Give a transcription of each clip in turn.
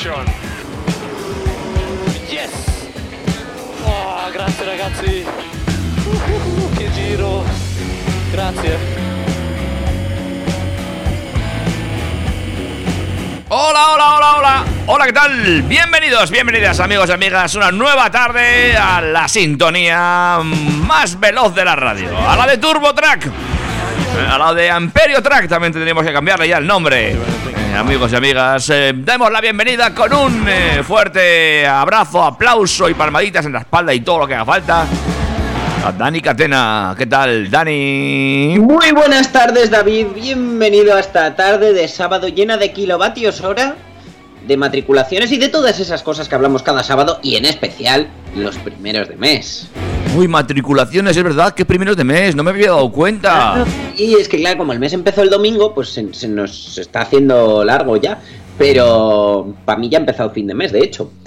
Yes! Oh, grazie ragazzi! Uh, giro! Grazie! Hola, hola, hola, hola. Hola, ¿qué tal? Bienvenidos, bienvenidas amigos y amigas. Una nueva tarde a la sintonía más veloz de la radio. A la de Turbo Track. A la de Amperio Track también tendríamos que cambiarle ya el nombre. Eh, amigos y amigas, eh, demos la bienvenida con un eh, fuerte abrazo, aplauso y palmaditas en la espalda y todo lo que haga falta. A Dani Catena. ¿Qué tal, Dani? Muy buenas tardes, David. Bienvenido a esta tarde de sábado llena de kilovatios hora, de matriculaciones y de todas esas cosas que hablamos cada sábado y en especial los primeros de mes. Uy, matriculaciones, es verdad que primeros de mes, no me había dado cuenta. Y es que claro, como el mes empezó el domingo, pues se, se nos está haciendo largo ya. Pero para mí ya ha empezado fin de mes, de hecho.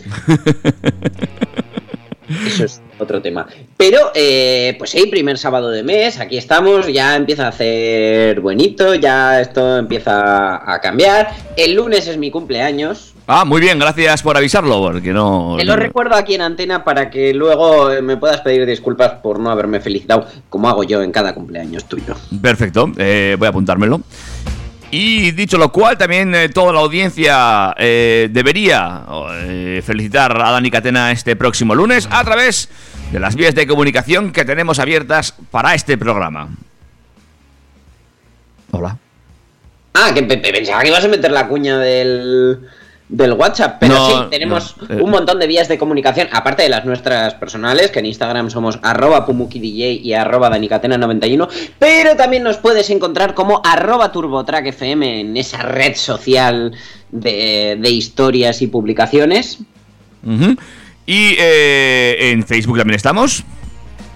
Eso es otro tema. Pero, eh, pues sí, primer sábado de mes, aquí estamos, ya empieza a hacer buenito, ya esto empieza a cambiar. El lunes es mi cumpleaños. Ah, muy bien, gracias por avisarlo, porque no... Te lo recuerdo aquí en antena para que luego eh, me puedas pedir disculpas por no haberme felicitado, como hago yo en cada cumpleaños tuyo. Perfecto, eh, voy a apuntármelo. Y dicho lo cual, también eh, toda la audiencia eh, debería eh, felicitar a Dani Catena este próximo lunes a través de las vías de comunicación que tenemos abiertas para este programa. Hola. Ah, que pe- pe- pensaba que ibas a meter la cuña del, del WhatsApp, pero No, sí, tenemos no, eh. un montón de vías de comunicación, aparte de las nuestras personales, que en Instagram somos arroba pumukidj y arroba danicatena91, pero también nos puedes encontrar como arroba turbotrackfm en esa red social de, de historias y publicaciones. Y eh, en Facebook también estamos.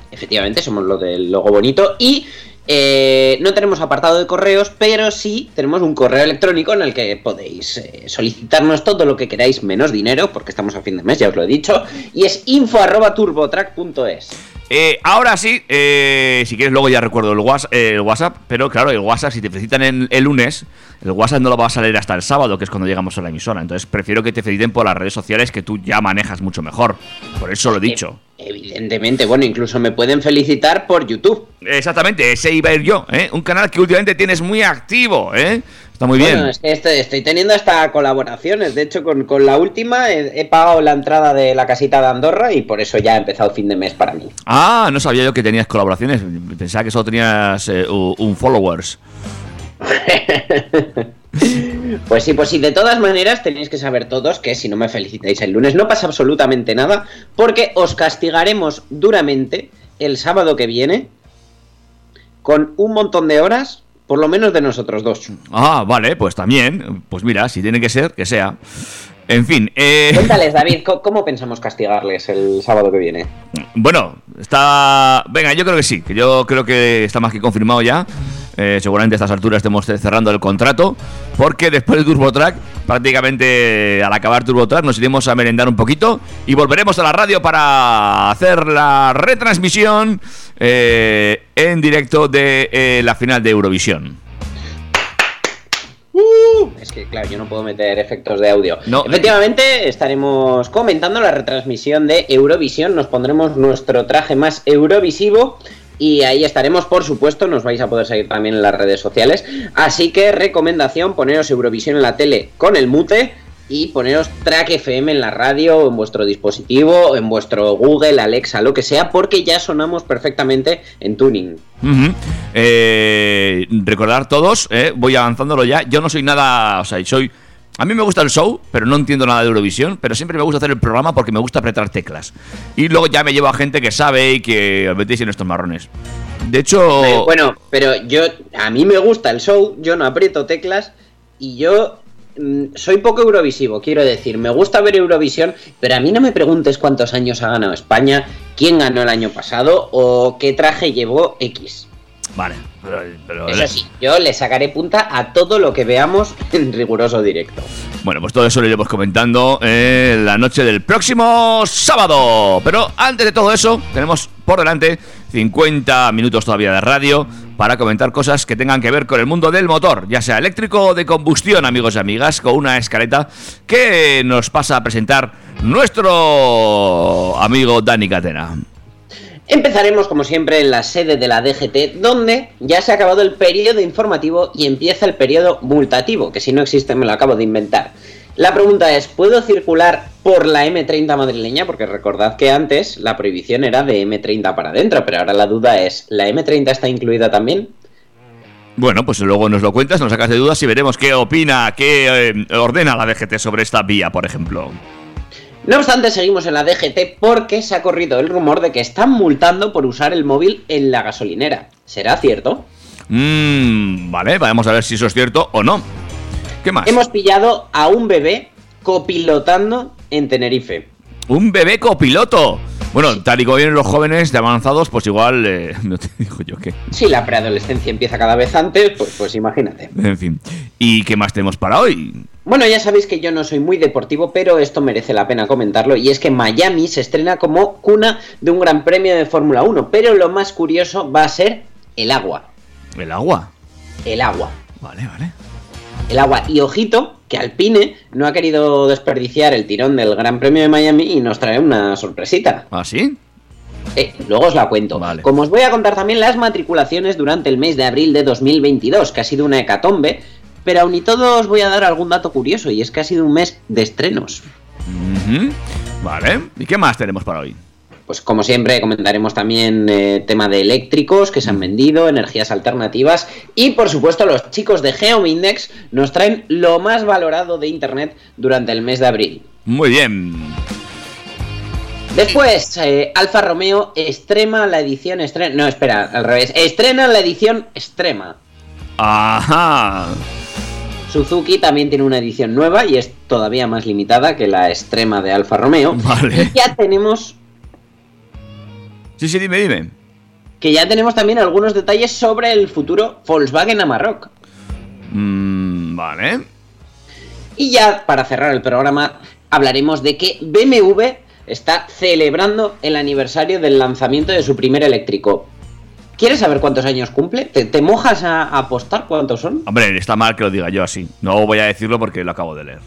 Efectivamente, somos lo del logo bonito y eh, no tenemos apartado de correos, pero sí tenemos un correo electrónico en el que podéis eh, solicitarnos todo lo que queráis menos dinero, porque estamos a fin de mes, ya os lo he dicho, y es info@turbotrack.es. Eh, ahora sí, eh, si quieres luego ya recuerdo el WhatsApp, el WhatsApp, pero claro, el WhatsApp si te felicitan en- el lunes, el WhatsApp no lo va a salir hasta el sábado, que es cuando llegamos a la emisora. Entonces prefiero que te feliciten por las redes sociales que tú ya manejas mucho mejor. Por eso lo he dicho. Evidentemente, bueno, incluso me pueden felicitar por YouTube. Exactamente, ese iba a ir yo, ¿eh? Un canal que últimamente tienes muy activo, ¿eh? Está muy bien. Bueno, es que estoy, estoy teniendo hasta colaboraciones. De hecho, con, con la última he, he pagado la entrada de la casita de Andorra y por eso ya ha empezado fin de mes para mí. Ah, no sabía yo que tenías colaboraciones. Pensaba que solo tenías eh, un followers. Pues sí, pues sí, de todas maneras tenéis que saber todos que si no me felicitáis el lunes no pasa absolutamente nada porque os castigaremos duramente el sábado que viene con un montón de horas, por lo menos de nosotros dos. Ah, vale, pues también. Pues mira, si tiene que ser, que sea. En fin, eh... Cuéntales, David, ¿cómo, cómo pensamos castigarles el sábado que viene? Bueno, está. Venga, yo creo que sí, que yo creo que está más que confirmado ya. Eh, seguramente a estas alturas estemos cerrando el contrato. Porque después de Turbo Track, prácticamente al acabar Turbo Track, nos iremos a merendar un poquito y volveremos a la radio para hacer la retransmisión eh, en directo de eh, la final de Eurovisión. Es que, claro, yo no puedo meter efectos de audio. No. Efectivamente, estaremos comentando la retransmisión de Eurovisión. Nos pondremos nuestro traje más eurovisivo. Y ahí estaremos, por supuesto, nos vais a poder seguir también en las redes sociales. Así que recomendación, poneros Eurovisión en la tele con el mute y poneros Track FM en la radio, en vuestro dispositivo, en vuestro Google, Alexa, lo que sea, porque ya sonamos perfectamente en tuning. Eh, recordar todos, eh, voy avanzándolo ya. Yo no soy nada, o sea, soy. A mí me gusta el show, pero no entiendo nada de Eurovisión. Pero siempre me gusta hacer el programa porque me gusta apretar teclas. Y luego ya me llevo a gente que sabe y que os metéis en estos marrones. De hecho. Bueno, pero yo, a mí me gusta el show, yo no aprieto teclas y yo mm, soy poco eurovisivo, quiero decir, me gusta ver Eurovisión, pero a mí no me preguntes cuántos años ha ganado España, quién ganó el año pasado o qué traje llevó X. Vale, pero. pero- Eso sí, yo le sacaré punta a todo lo que veamos en riguroso directo. Bueno, pues todo eso lo iremos comentando en la noche del próximo sábado. Pero antes de todo eso, tenemos por delante 50 minutos todavía de radio para comentar cosas que tengan que ver con el mundo del motor, ya sea eléctrico o de combustión, amigos y amigas, con una escaleta que nos pasa a presentar nuestro amigo Dani Catena. Empezaremos como siempre en la sede de la DGT, donde ya se ha acabado el periodo informativo y empieza el periodo multativo, que si no existe me lo acabo de inventar. La pregunta es, ¿puedo circular por la M30 madrileña? Porque recordad que antes la prohibición era de M30 para adentro, pero ahora la duda es, ¿la M30 está incluida también? Bueno, pues luego nos lo cuentas, nos sacas de dudas y veremos qué opina, qué eh, ordena la DGT sobre esta vía, por ejemplo. No obstante, seguimos en la DGT porque se ha corrido el rumor de que están multando por usar el móvil en la gasolinera. ¿Será cierto? Mmm, vale, vamos a ver si eso es cierto o no. ¿Qué más? Hemos pillado a un bebé copilotando en Tenerife. Un bebé copiloto. Bueno, tal y como vienen los jóvenes de avanzados, pues igual, eh, no te digo yo qué. Si la preadolescencia empieza cada vez antes, pues, pues imagínate. En fin. ¿Y qué más tenemos para hoy? Bueno, ya sabéis que yo no soy muy deportivo, pero esto merece la pena comentarlo, y es que Miami se estrena como cuna de un gran premio de Fórmula 1, pero lo más curioso va a ser el agua. El agua. El agua. Vale, vale. El agua. Y ojito, que Alpine no ha querido desperdiciar el tirón del Gran Premio de Miami y nos trae una sorpresita. ¿Ah, sí? Eh, luego os la cuento. Vale. Como os voy a contar también las matriculaciones durante el mes de abril de 2022, que ha sido una hecatombe, pero aún y todo os voy a dar algún dato curioso, y es que ha sido un mes de estrenos. Vale. ¿Y qué más tenemos para hoy? Pues como siempre comentaremos también eh, tema de eléctricos que se han vendido, energías alternativas y por supuesto los chicos de Geomindex nos traen lo más valorado de Internet durante el mes de abril. Muy bien. Después, eh, Alfa Romeo estrema la edición extrema. No, espera, al revés. Estrena la edición extrema. Ajá. Suzuki también tiene una edición nueva y es todavía más limitada que la extrema de Alfa Romeo. Vale. Y ya tenemos Sí, sí, dime, dime. que ya tenemos también algunos detalles sobre el futuro Volkswagen Amarok. Mm, vale. Y ya para cerrar el programa hablaremos de que BMW está celebrando el aniversario del lanzamiento de su primer eléctrico. ¿Quieres saber cuántos años cumple? ¿Te, te mojas a, a apostar cuántos son? Hombre, está mal que lo diga yo así. No voy a decirlo porque lo acabo de leer.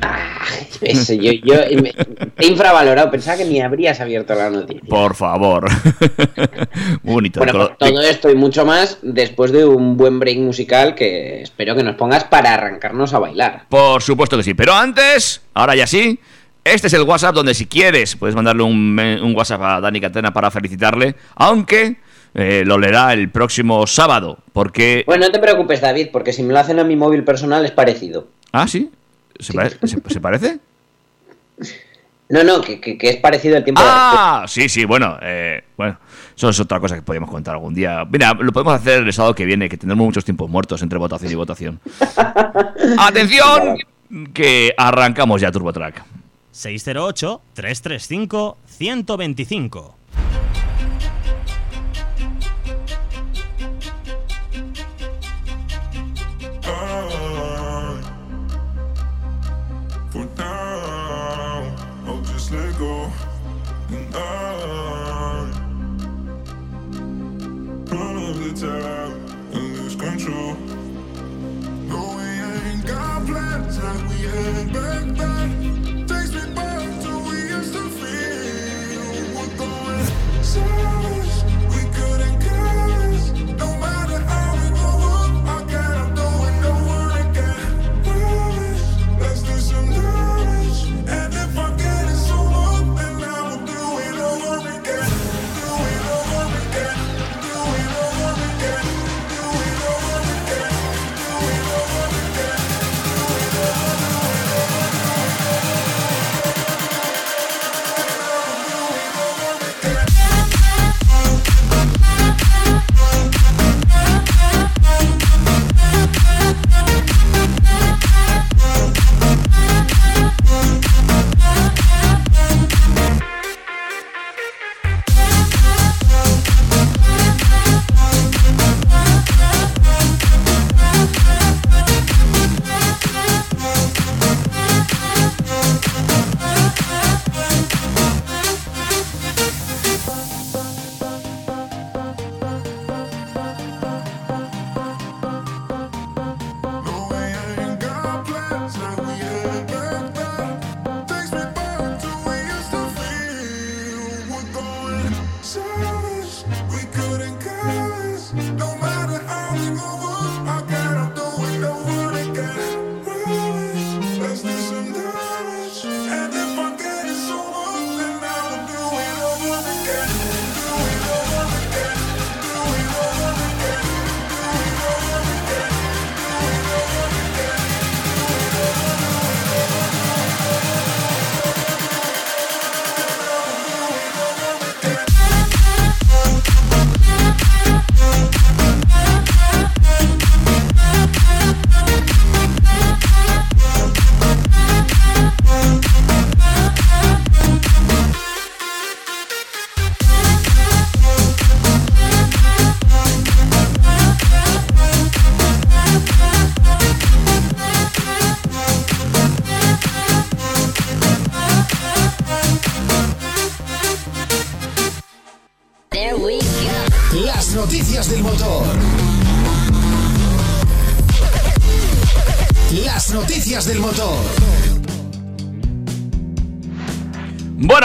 Ah, ves, yo, yo me- te he infravalorado, pensaba que ni habrías abierto la noticia. Por favor. Muy bonito. Bueno, pues todo esto y mucho más después de un buen break musical que espero que nos pongas para arrancarnos a bailar. Por supuesto que sí. Pero antes, ahora ya sí, este es el WhatsApp donde si quieres puedes mandarle un WhatsApp a Dani Catena para felicitarle, aunque eh, lo leerá el próximo sábado, porque... Bueno, no te preocupes, David, porque si me lo hacen a mi móvil personal es parecido. Ah, sí. ¿Se, parece? No, no, que, que, es parecido al tiempo. Ah, de... sí, sí, bueno, eh, bueno, eso es otra cosa que podemos contar algún día. Mira, lo podemos hacer el sábado que viene, que tendremos muchos tiempos muertos entre votación y votación. Atención, que arrancamos ya TurboTrack. 608 335 125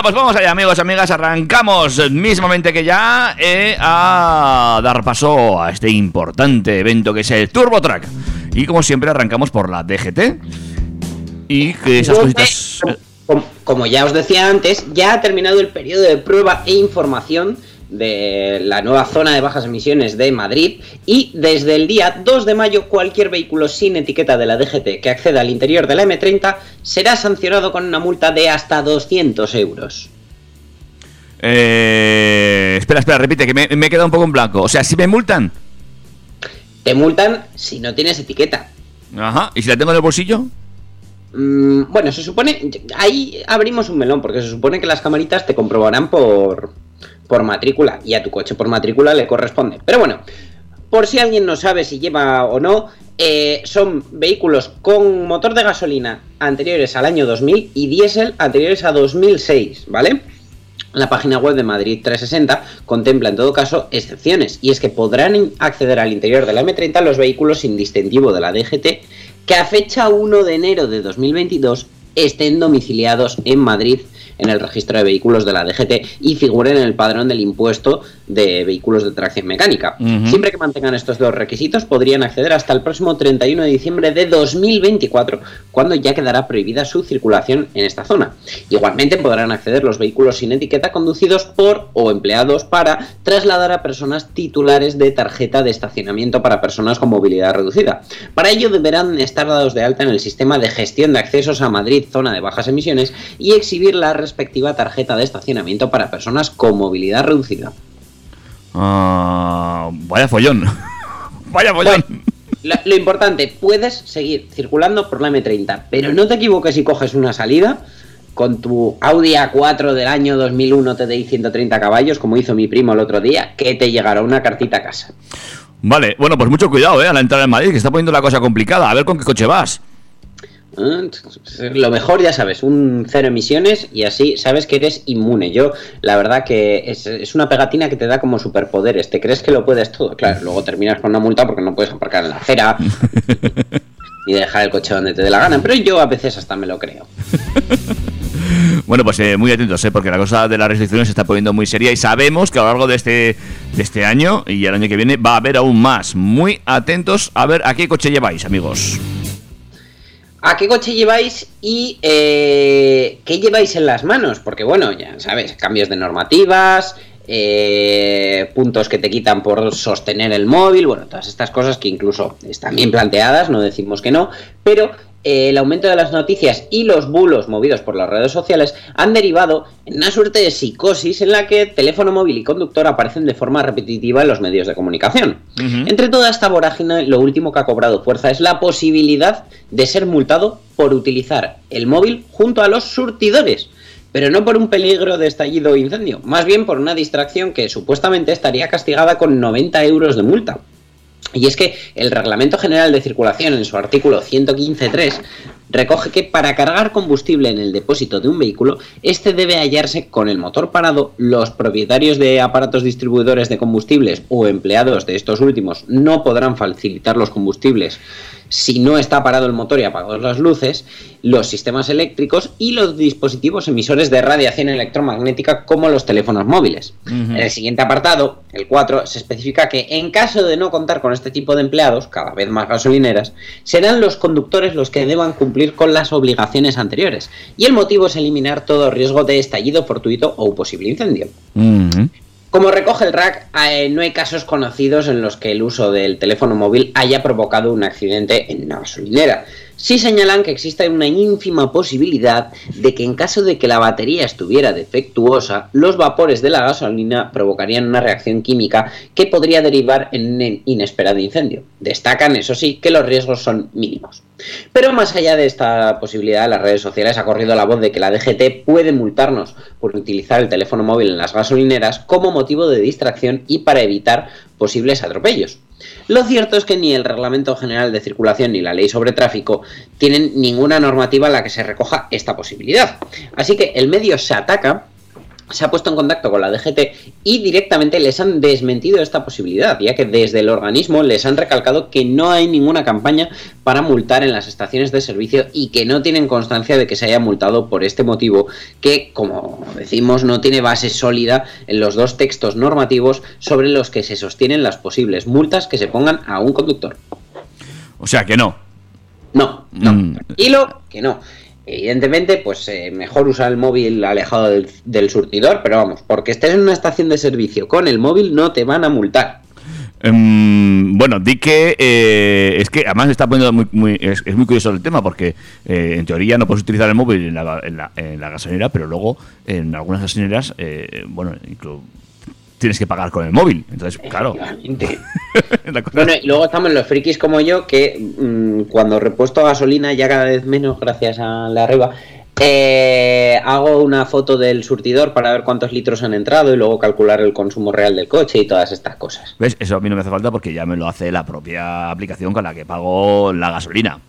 pues vamos allá, amigos, amigas. Arrancamos mismamente que ya eh, a dar paso a este importante evento que es el Turbo Track. Y como siempre, arrancamos por la DGT. Y que esas cositas. Como, como ya os decía antes, ya ha terminado el periodo de prueba e información de la nueva zona de bajas emisiones de Madrid y desde el día 2 de mayo cualquier vehículo sin etiqueta de la DGT que acceda al interior de la M30 será sancionado con una multa de hasta 200 euros. Eh, espera, espera, repite, que me, me he quedado un poco en blanco. O sea, si me multan. Te multan si no tienes etiqueta. Ajá. ¿Y si la tengo en el bolsillo? Mm, bueno, se supone. Ahí abrimos un melón, porque se supone que las camaritas te comprobarán por, por matrícula y a tu coche por matrícula le corresponde. Pero bueno, por si alguien no sabe si lleva o no, eh, son vehículos con motor de gasolina anteriores al año 2000 y diésel anteriores a 2006, ¿vale? La página web de Madrid 360 contempla en todo caso excepciones y es que podrán acceder al interior de la M30 los vehículos sin distintivo de la DGT que a fecha 1 de enero de 2022 estén domiciliados en Madrid en el registro de vehículos de la DGT y figuren en el padrón del impuesto de vehículos de tracción mecánica. Siempre que mantengan estos dos requisitos podrían acceder hasta el próximo 31 de diciembre de 2024, cuando ya quedará prohibida su circulación en esta zona. Igualmente podrán acceder los vehículos sin etiqueta conducidos por o empleados para trasladar a personas titulares de tarjeta de estacionamiento para personas con movilidad reducida. Para ello deberán estar dados de alta en el sistema de gestión de accesos a Madrid, zona de bajas emisiones, y exhibir la respectiva tarjeta de estacionamiento para personas con movilidad reducida. Ah, vaya follón. vaya follón. Bueno, lo, lo importante, puedes seguir circulando por la M30, pero no te equivoques si coges una salida con tu Audi A4 del año 2001 TDI 130 caballos, como hizo mi primo el otro día, que te llegará una cartita a casa. Vale, bueno, pues mucho cuidado, eh, a la entrada en Madrid, que está poniendo la cosa complicada. A ver con qué coche vas. Lo mejor, ya sabes, un cero emisiones y así sabes que eres inmune. Yo, la verdad que es, es una pegatina que te da como superpoderes. Te crees que lo puedes todo. Claro, luego terminas con una multa porque no puedes aparcar en la acera ni dejar el coche donde te dé la gana. Pero yo a veces hasta me lo creo. Bueno, pues eh, muy atentos, eh, porque la cosa de las restricciones se está poniendo muy seria y sabemos que a lo largo de este, de este año y el año que viene va a haber aún más. Muy atentos a ver a qué coche lleváis, amigos. ¿A qué coche lleváis y eh, qué lleváis en las manos? Porque bueno, ya sabes, cambios de normativas, eh, puntos que te quitan por sostener el móvil, bueno, todas estas cosas que incluso están bien planteadas, no decimos que no, pero eh, el aumento de las noticias y los bulos movidos por las redes sociales han derivado en una suerte de psicosis en la que teléfono móvil y conductor aparecen de forma repetitiva en los medios de comunicación. Entre toda esta vorágine, lo último que ha cobrado fuerza es la posibilidad de ser multado por utilizar el móvil junto a los surtidores. Pero no por un peligro de estallido o incendio, más bien por una distracción que supuestamente estaría castigada con 90 euros de multa. Y es que el Reglamento General de Circulación, en su artículo 115.3, recoge que para cargar combustible en el depósito de un vehículo, este debe hallarse con el motor parado, los propietarios de aparatos distribuidores de combustibles o empleados de estos últimos no podrán facilitar los combustibles si no está parado el motor y apagadas las luces, los sistemas eléctricos y los dispositivos emisores de radiación electromagnética como los teléfonos móviles. En el siguiente apartado, el 4, se especifica que en caso de no contar con este tipo de empleados, cada vez más gasolineras, serán los conductores los que deban cumplir con las obligaciones anteriores. Y el motivo es eliminar todo riesgo de estallido fortuito o posible incendio. Como recoge el RAC, eh, no hay casos conocidos en los que el uso del teléfono móvil haya provocado un accidente en una gasolinera. Sí señalan que existe una ínfima posibilidad de que en caso de que la batería estuviera defectuosa, los vapores de la gasolina provocarían una reacción química que podría derivar en un inesperado incendio. Destacan, eso sí, que los riesgos son mínimos. Pero más allá de esta posibilidad, las redes sociales ha corrido la voz de que la DGT puede multarnos por utilizar el teléfono móvil en las gasolineras como motivo de distracción y para evitar posibles atropellos. Lo cierto es que ni el Reglamento General de Circulación ni la Ley sobre Tráfico tienen ninguna normativa en la que se recoja esta posibilidad. Así que el medio se ataca se ha puesto en contacto con la DGT y directamente les han desmentido esta posibilidad, ya que desde el organismo les han recalcado que no hay ninguna campaña para multar en las estaciones de servicio y que no tienen constancia de que se haya multado por este motivo, que, como decimos, no tiene base sólida en los dos textos normativos sobre los que se sostienen las posibles multas que se pongan a un conductor. O sea que no. No, no, Mm. tranquilo, que no. Evidentemente, pues eh, mejor usar el móvil alejado del, surtidor, pero vamos, porque estés en una estación de servicio con el móvil no te van a multar. Em, bueno, di que eh, es que además está poniendo muy, muy- es, muy curioso el tema porque eh, en teoría no puedes utilizar el móvil en la, en en la gasolinera, pero luego en algunas gasolineras, bueno, inclu- tienes que pagar con el móvil. Entonces, claro, Bueno, y luego estamos los frikis como yo que mm, cuando repuesto gasolina, ya cada vez menos gracias a la arriba, eh, hago una foto del surtidor para ver cuántos litros han entrado y luego calcular el consumo real del coche y todas estas cosas. ¿Ves? Eso a mí no me hace falta porque ya me lo hace la propia aplicación con la que pago la gasolina.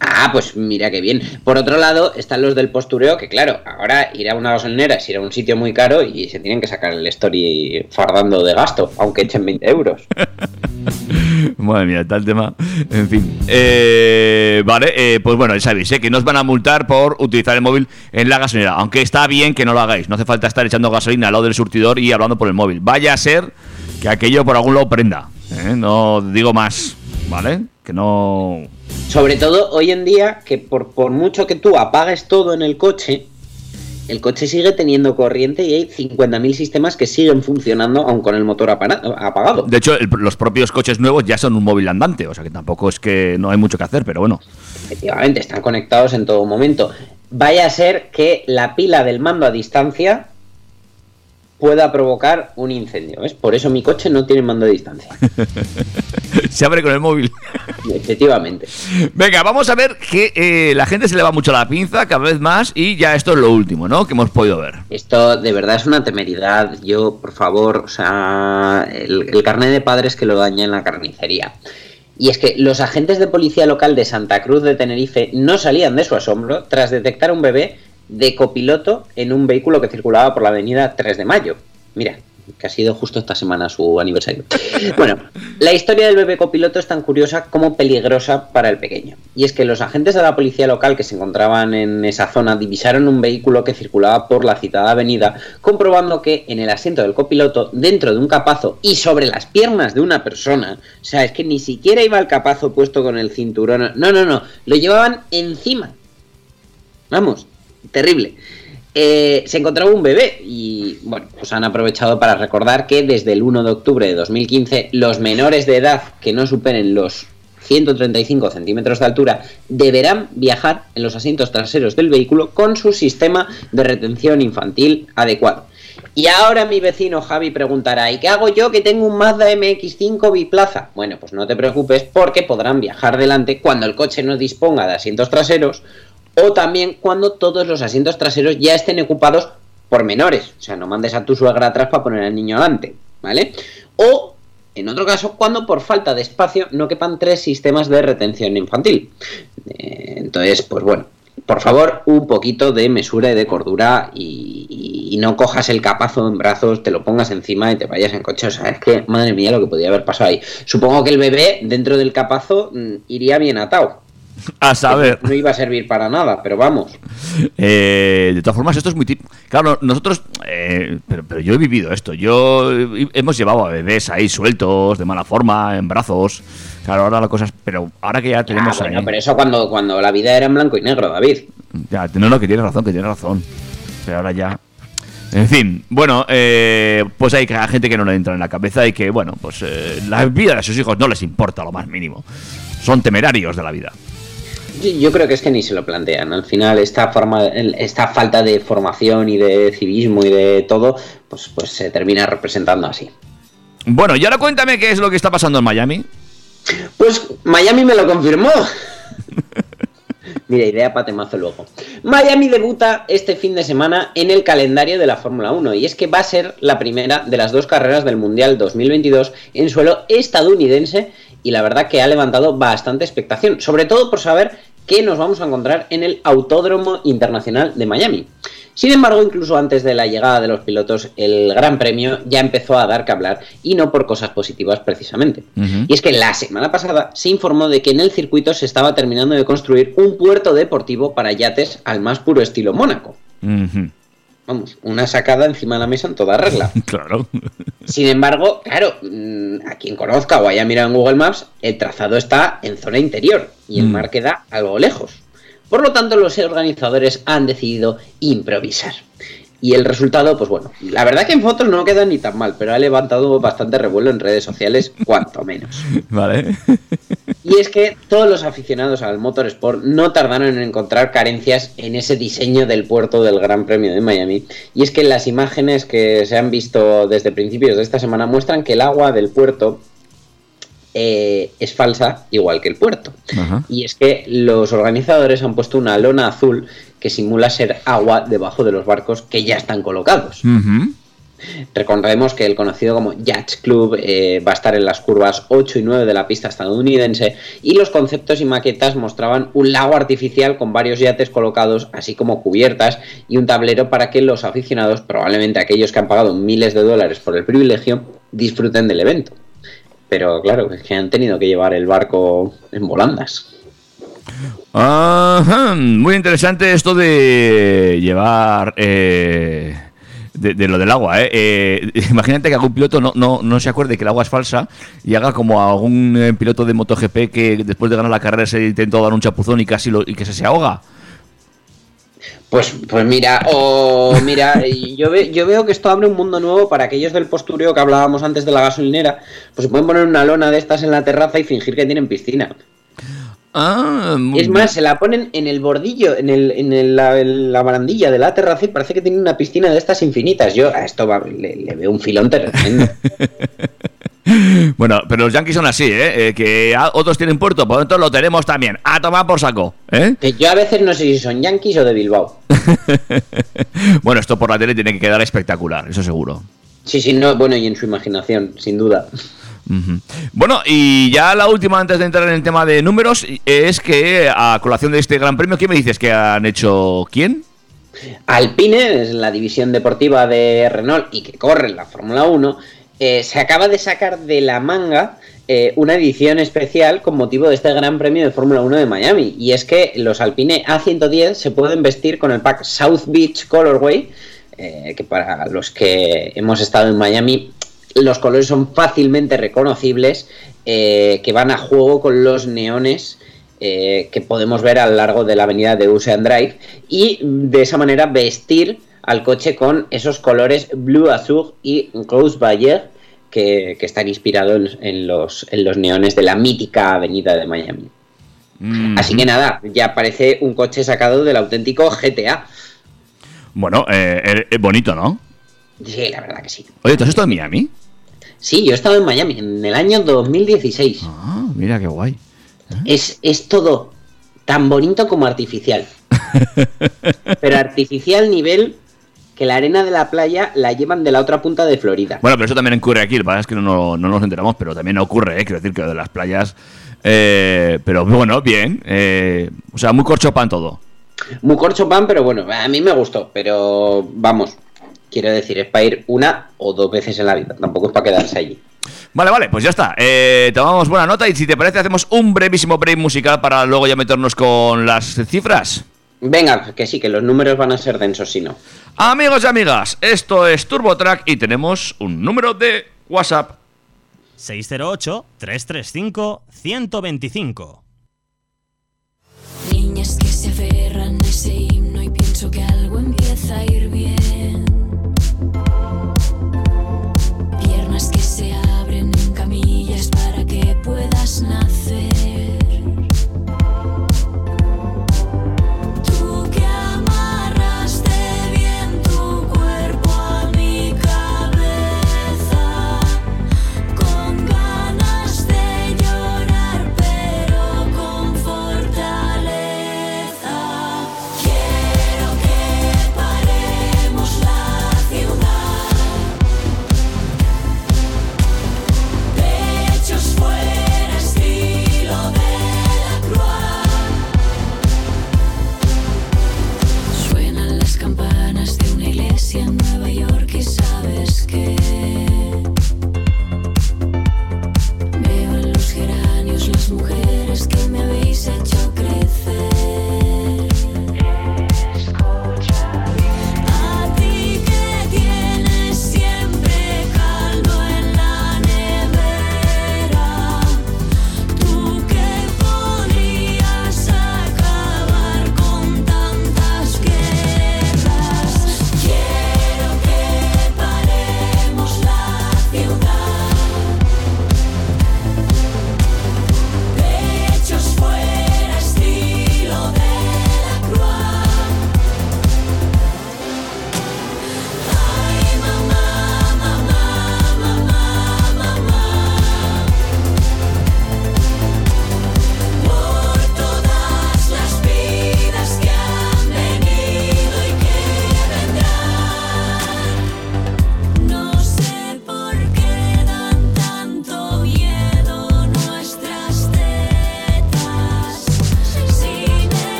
Ah, pues mira qué bien. Por otro lado, están los del postureo, que claro, ahora ir a una gasolinera es ir a un sitio muy caro y se tienen que sacar el story fardando de gasto, aunque echen 20 euros. Madre mía, tal tema. En fin. Eh, vale, eh, pues bueno, ya sabéis, eh, que no os van a multar por utilizar el móvil en la gasolinera. Aunque está bien que no lo hagáis. No hace falta estar echando gasolina al lado del surtidor y hablando por el móvil. Vaya a ser que aquello por algún lado prenda. ¿eh? No digo más, ¿vale? Que no. Sobre todo hoy en día, que por, por mucho que tú apagues todo en el coche, el coche sigue teniendo corriente y hay 50.000 sistemas que siguen funcionando aun con el motor apagado. De hecho, el- los propios coches nuevos ya son un móvil andante. O sea que tampoco es que no hay mucho que hacer, pero bueno. Efectivamente, están conectados en todo momento. Vaya a ser que la pila del mando a distancia pueda provocar un incendio. ¿ves? Por eso mi coche no tiene mando a distancia. Se abre con el móvil. Efectivamente. Venga, vamos a ver que eh, la gente se le va mucho la pinza cada vez más y ya esto es lo último, ¿no? Que hemos podido ver. Esto de verdad es una temeridad. Yo, por favor, o sea, el, el carnet de padres que lo daña en la carnicería. Y es que los agentes de policía local de Santa Cruz de Tenerife no salían de su asombro tras detectar a un bebé de copiloto en un vehículo que circulaba por la avenida 3 de Mayo. Mira, que ha sido justo esta semana su aniversario. Bueno, la historia del bebé copiloto es tan curiosa como peligrosa para el pequeño. Y es que los agentes de la policía local que se encontraban en esa zona divisaron un vehículo que circulaba por la citada avenida, comprobando que en el asiento del copiloto, dentro de un capazo y sobre las piernas de una persona, o sea, es que ni siquiera iba el capazo puesto con el cinturón, no, no, no, lo llevaban encima. Vamos, terrible. Eh, se encontraba un bebé y bueno, pues han aprovechado para recordar que desde el 1 de octubre de 2015 los menores de edad que no superen los 135 centímetros de altura deberán viajar en los asientos traseros del vehículo con su sistema de retención infantil adecuado. Y ahora mi vecino Javi preguntará, ¿y qué hago yo que tengo un Mazda MX5 biplaza? Bueno, pues no te preocupes porque podrán viajar delante cuando el coche no disponga de asientos traseros o también cuando todos los asientos traseros ya estén ocupados por menores. O sea, no mandes a tu suegra atrás para poner al niño adelante, ¿vale? O, en otro caso, cuando por falta de espacio no quepan tres sistemas de retención infantil. Eh, entonces, pues bueno, por favor, un poquito de mesura y de cordura y, no cojas el capazo en brazos, te lo pongas encima y te vayas en coche. O sea, es que, madre mía, lo que podía haber pasado ahí. Supongo que el bebé dentro del capazo mm, iría bien atado. A saber. No iba a servir para nada, pero vamos. Eh, de todas formas, esto es muy tip. Claro, nosotros. eh, pero, pero yo he vivido esto. Yo he- hemos llevado a bebés ahí sueltos, de mala forma, en brazos. Claro, ahora la cosa es. Pero ahora que ya Ah, tenemos bueno, ahí. pero eso cuando, cuando la vida era en blanco y negro, David. Ya, no, no, que tienes razón, que tienes razón. Pero ahora ya. En fin, bueno, eh, pues hay gente que no le entra en la cabeza y que, bueno, pues eh, la vida de sus hijos no les importa lo más mínimo. Son temerarios de la vida. Yo, creo que es que ni se lo plantean. Al final, esta forma, esta falta de formación y de civismo y de todo, pues, pues se termina representando así. Bueno, y ahora cuéntame qué es lo que está pasando en Miami. Pues Miami me lo confirmó. Mira, idea para temazo luego. Miami debuta este fin de semana en el calendario de la Fórmula 1 y es que va a ser la primera de las dos carreras del Mundial 2022 en suelo estadounidense y la verdad que ha levantado bastante expectación, sobre todo por saber que nos vamos a encontrar en el Autódromo Internacional de Miami. Sin embargo, incluso antes de la llegada de los pilotos, el Gran Premio ya empezó a dar que hablar y no por cosas positivas precisamente. Y es que la semana pasada se informó de que en el circuito se estaba terminando de construir un puerto deportivo para yates al más puro estilo Mónaco. Vamos, una sacada encima de la mesa en toda regla. Claro. Sin embargo, claro, mm, a quien conozca o haya mirado en Google Maps, el trazado está en zona interior y el Mm. mar queda algo lejos. Por lo tanto, los organizadores han decidido improvisar. Y el resultado, pues bueno, la verdad que en fotos no queda ni tan mal, pero ha levantado bastante revuelo en redes sociales, cuanto menos. Vale. Y es que todos los aficionados al motorsport no tardaron en encontrar carencias en ese diseño del puerto del Gran Premio de Miami. Y es que las imágenes que se han visto desde principios de esta semana muestran que el agua del puerto eh, es falsa, igual que el puerto. Ajá. Y es que los organizadores han puesto una lona azul que simula ser agua debajo de los barcos que ya están colocados. Recordemos que el conocido como Yacht Club eh, va a estar en las curvas 8 y 9 de la pista estadounidense y los conceptos y maquetas mostraban un lago artificial con varios yates colocados, así como cubiertas y un tablero para que los aficionados, probablemente aquellos que han pagado miles de dólares por el privilegio, disfruten del evento. Pero claro, es que han tenido que llevar el barco en volandas. Ajá, muy interesante esto de llevar eh, de, lo del agua. ¿eh? Eh, imagínate que algún piloto no, no, no se acuerde que el agua es falsa y haga como algún eh, piloto de MotoGP que después de ganar la carrera se intentó dar un chapuzón y casi lo, y que se, se ahoga. Pues, pues mira, o mira, y yo, ve- yo veo que esto abre un mundo nuevo para aquellos del postureo que hablábamos antes de la gasolinera. Pues se pueden poner una lona de estas en la terraza y fingir que tienen piscina. Ah, Es más, se la ponen en el bordillo, en, el, en, el- la, en la barandilla de la terraza y parece que tienen una piscina de estas infinitas. Yo a esto va- le, le veo un filón tremendo. Bueno, pero los yankees son así, ¿eh? Eh, que otros tienen puerto, pues nosotros lo tenemos también. A tomar por saco, ¿eh? Yo a veces no sé si son yanquis o de Bilbao. bueno, esto por la tele tiene que quedar espectacular, eso seguro. Sí, sí, no, bueno, y en su imaginación, sin duda. Bueno, y ya la última antes de entrar en el tema de números es que a colación de este Gran Premio, ¿qué me dices que han hecho quién? Alpine, es la división deportiva de Renault y que corre en la Fórmula 1, eh, se acaba de sacar de la manga eh, una edición especial con motivo de este Gran Premio de Fórmula 1 de Miami. Y es que los Alpine A110 se pueden vestir con el pack South Beach Colorway, eh, que para los que hemos estado en Miami, los colores son fácilmente reconocibles, que van a juego con los neones que podemos ver a lo largo de la avenida de Ocean Drive y de esa manera vestir al coche con esos colores Blue Azul y Rose Bayer que, que están inspirados en, en los, en los neones de la mítica avenida de Miami. Así que nada, ya parece un coche sacado del auténtico GTA. Bueno, eh, es bonito, ¿no? Sí, la verdad que sí. Oye, ¿tú has estado en Miami? Sí, yo he estado en Miami en el año 2016. Ah, mira qué guay. Es, es todo tan bonito como artificial. Pero artificial nivel que la arena de la playa la llevan de la otra punta de Florida. Bueno, pero eso también ocurre aquí, lo que pasa es que no, no- no nos enteramos, pero también ocurre, ¿eh? quiero decir que de las playas... eh, pero bueno, bien. eh, o sea, muy corchopan todo. Muy corcho pan, pero bueno, a mí me gustó. Pero vamos, quiero decir, es para ir una o dos veces en la vida. Tampoco es para quedarse allí. Vale, vale, pues ya está. Eh, tomamos buena nota y si te parece hacemos un brevísimo break musical para luego ya meternos con las cifras. Venga, que sí, que los números van a ser densos si no. Amigos y amigas, esto es TurboTrack y tenemos un número de WhatsApp. 608-335-125. Niñas que se aferran a ese himno y pienso que algo empieza a ir bien. Piernas que se abren en camillas para que puedas nacer.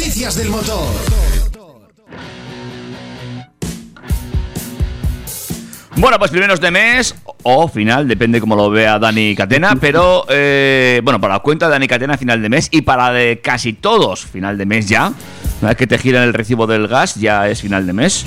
Noticias del motor. Bueno, pues primeros de mes o final, depende cómo lo vea Dani Catena, pero eh, bueno, para la cuenta de Dani Catena final de mes y para de casi todos final de mes ya, una vez que te giran el recibo del gas ya es final de mes.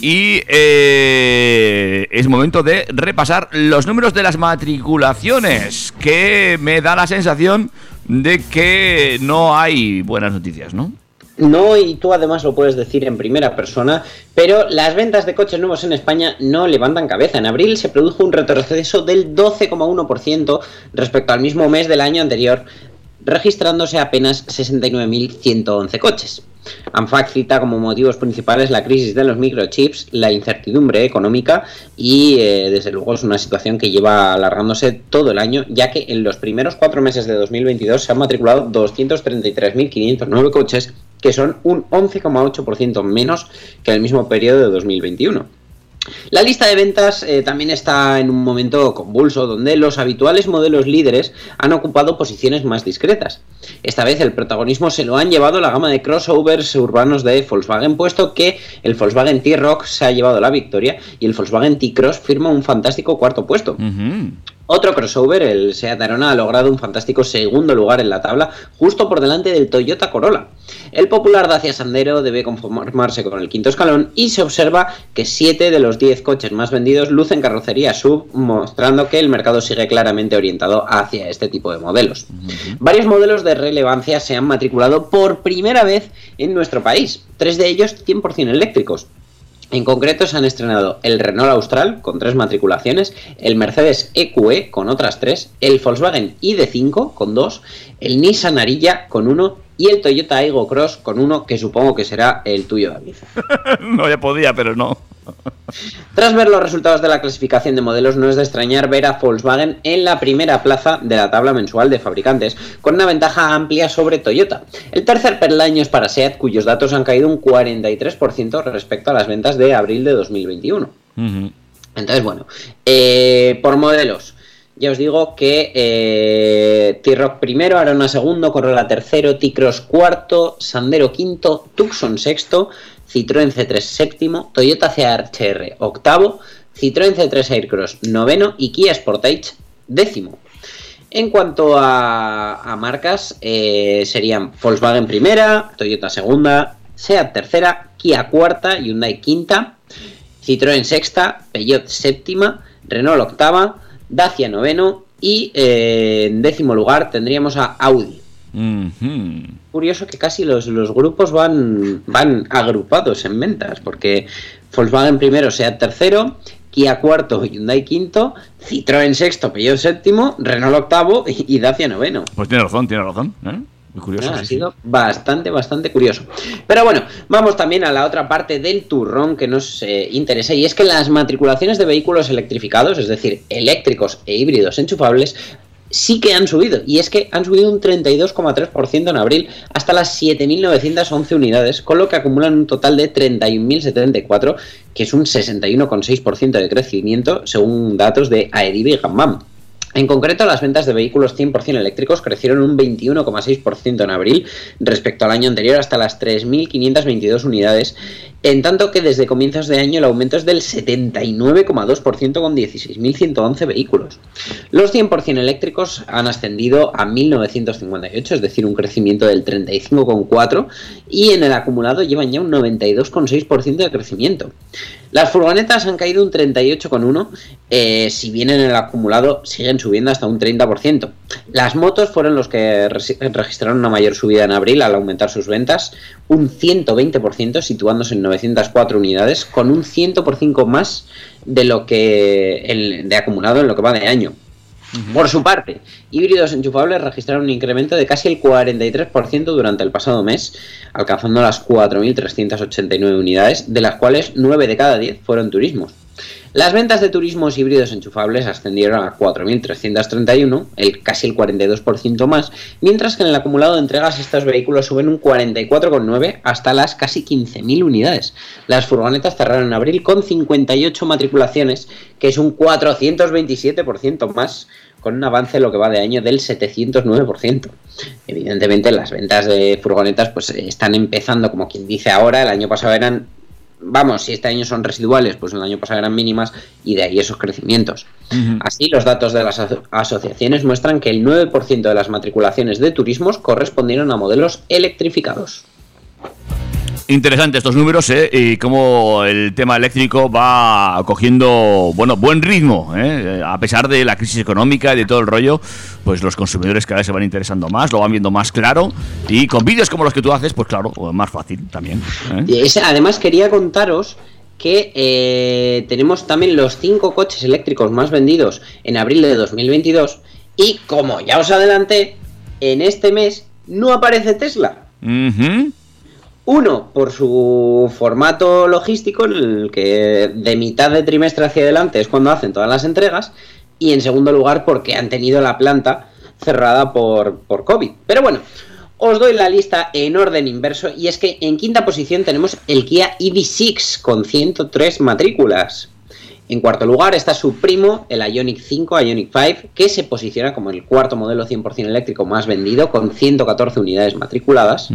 Y eh, es momento de repasar los números de las matriculaciones, que me da la sensación de que no hay buenas noticias, ¿no? No, y tú además lo puedes decir en primera persona, pero las ventas de coches nuevos en España no levantan cabeza. En abril se produjo un retroceso del 12,1% respecto al mismo mes del año anterior, registrándose apenas 69.111 coches. ANFAC cita como motivos principales la crisis de los microchips, la incertidumbre económica y eh, desde luego es una situación que lleva alargándose todo el año, ya que en los primeros cuatro meses de 2022 se han matriculado 233.509 coches, que son un 11,8% menos que el mismo periodo de 2021. La lista de ventas eh, también está en un momento convulso, donde los habituales modelos líderes han ocupado posiciones más discretas. Esta vez el protagonismo se lo han llevado la gama de crossovers urbanos de Volkswagen, puesto que el Volkswagen T-Rock se ha llevado la victoria y el Volkswagen T-Cross firma un fantástico cuarto puesto. Otro crossover, el Seat Arona, ha logrado un fantástico segundo lugar en la tabla, justo por delante del Toyota Corolla. El popular Dacia Sandero debe conformarse con el quinto escalón y se observa que 7 de los 10 coches más vendidos lucen carrocería sub, mostrando que el mercado sigue claramente orientado hacia este tipo de modelos. Varios modelos de relevancia se han matriculado por primera vez en nuestro país, tres de ellos 100% eléctricos. En concreto se han estrenado el Renault Austral con tres matriculaciones, el Mercedes EQE con otras tres, el Volkswagen ID5 con dos, el Nissan Ariya con uno y el Toyota Aygo Cross con uno que supongo que será el tuyo, David. no, ya podía, pero no. Tras ver los resultados de la clasificación de modelos, no es de extrañar ver a Volkswagen en la primera plaza de la tabla mensual de fabricantes, con una ventaja amplia sobre Toyota. El tercer peldaño es para SEAT, cuyos datos han caído un 43% respecto a las ventas de abril de 2021. Entonces, bueno, eh, por modelos. Ya os digo que eh, T-Rock primero, Arona segundo, Corolla tercero, T-Cross cuarto, Sandero quinto, Tucson sexto, Citroën C3 séptimo, Toyota CHR octavo, Citroën C3 Aircross noveno y Kia Sportage décimo. En cuanto a, marcas, eh, serían Volkswagen primera, Toyota segunda, Seat tercera, Kia cuarta, Hyundai quinta, Citroën sexta, Peugeot séptima, Renault octava, Dacia noveno y eh, en décimo lugar tendríamos a Audi. Curioso que casi los, los grupos van, van agrupados en ventas, porque Volkswagen primero, Seat tercero, Kia cuarto, Hyundai quinto, Citroën sexto, Peugeot séptimo, Renault octavo y, y Dacia noveno. Pues tiene razón, tiene razón. ¿eh? Muy curioso. Ah, ha sí. sido bastante, bastante curioso. Pero bueno, vamos también a la otra parte del turrón que nos eh, interesa y es que las matriculaciones de vehículos electrificados, es decir, eléctricos e híbridos enchufables, sí que han subido. Y es que han subido un 32,3% en abril hasta las 7.911 unidades, con lo que acumulan un total de 31.074, que es un 61,6% de crecimiento según datos de Aediv y Gambam. En concreto, las ventas de vehículos 100% eléctricos crecieron un 21,6% en abril respecto al año anterior hasta las 3.522 unidades, en tanto que desde comienzos de año el aumento es del 79,2% con 16.111 vehículos. Los 100% eléctricos han ascendido a 1.958, es decir, un crecimiento del 35,4% y en el acumulado llevan ya un 92,6% de crecimiento. Las furgonetas han caído un 38,1%, eh, si bien en el acumulado siguen subiendo hasta un 30%. Las motos fueron los que re- registraron una mayor subida en abril al aumentar sus ventas, un 120%, situándose en 904 unidades, con un 100% más de lo que de acumulado en lo que va de año. Por su parte, híbridos enchufables registraron un incremento de casi el 43% durante el pasado mes, alcanzando las 4.389 unidades, de las cuales 9 de cada 10 fueron turismos. Las ventas de turismos híbridos enchufables ascendieron a 4.331, el, casi el 42% más, mientras que en el acumulado de entregas estos vehículos suben un 44,9 hasta las casi 15.000 unidades. Las furgonetas cerraron en abril con 58 matriculaciones, que es un 427% más, con un avance lo que va de año del 709%. Evidentemente las ventas de furgonetas pues están empezando como quien dice ahora, el año pasado eran vamos, si este año son residuales, pues el año pasado eran mínimas y de ahí esos crecimientos. Así, los datos de las aso- asociaciones muestran que el 9% de las matriculaciones de turismos correspondieron a modelos electrificados. Interesante estos números, ¿eh? Y cómo el tema eléctrico va cogiendo, bueno, buen ritmo, ¿eh? A pesar de la crisis económica y de todo el rollo, pues los consumidores cada vez se van interesando más, lo van viendo más claro. Y con vídeos como los que tú haces, pues claro, más fácil también. ¿eh? Y ese- además quería contaros que eh, tenemos también los 5 coches eléctricos más vendidos en abril de 2022 y como ya os adelanté, en este mes no aparece Tesla. Uno, por su formato logístico, en el que de mitad de trimestre hacia adelante es cuando hacen todas las entregas. Y en segundo lugar, porque han tenido la planta cerrada por, por COVID. Pero bueno, os doy la lista en orden inverso. Y es que en quinta posición tenemos el Kia EV6 con 103 matrículas. En cuarto lugar está su primo, el Ionic 5, Ionic 5, que se posiciona como el cuarto modelo 100% eléctrico más vendido, con 114 unidades matriculadas.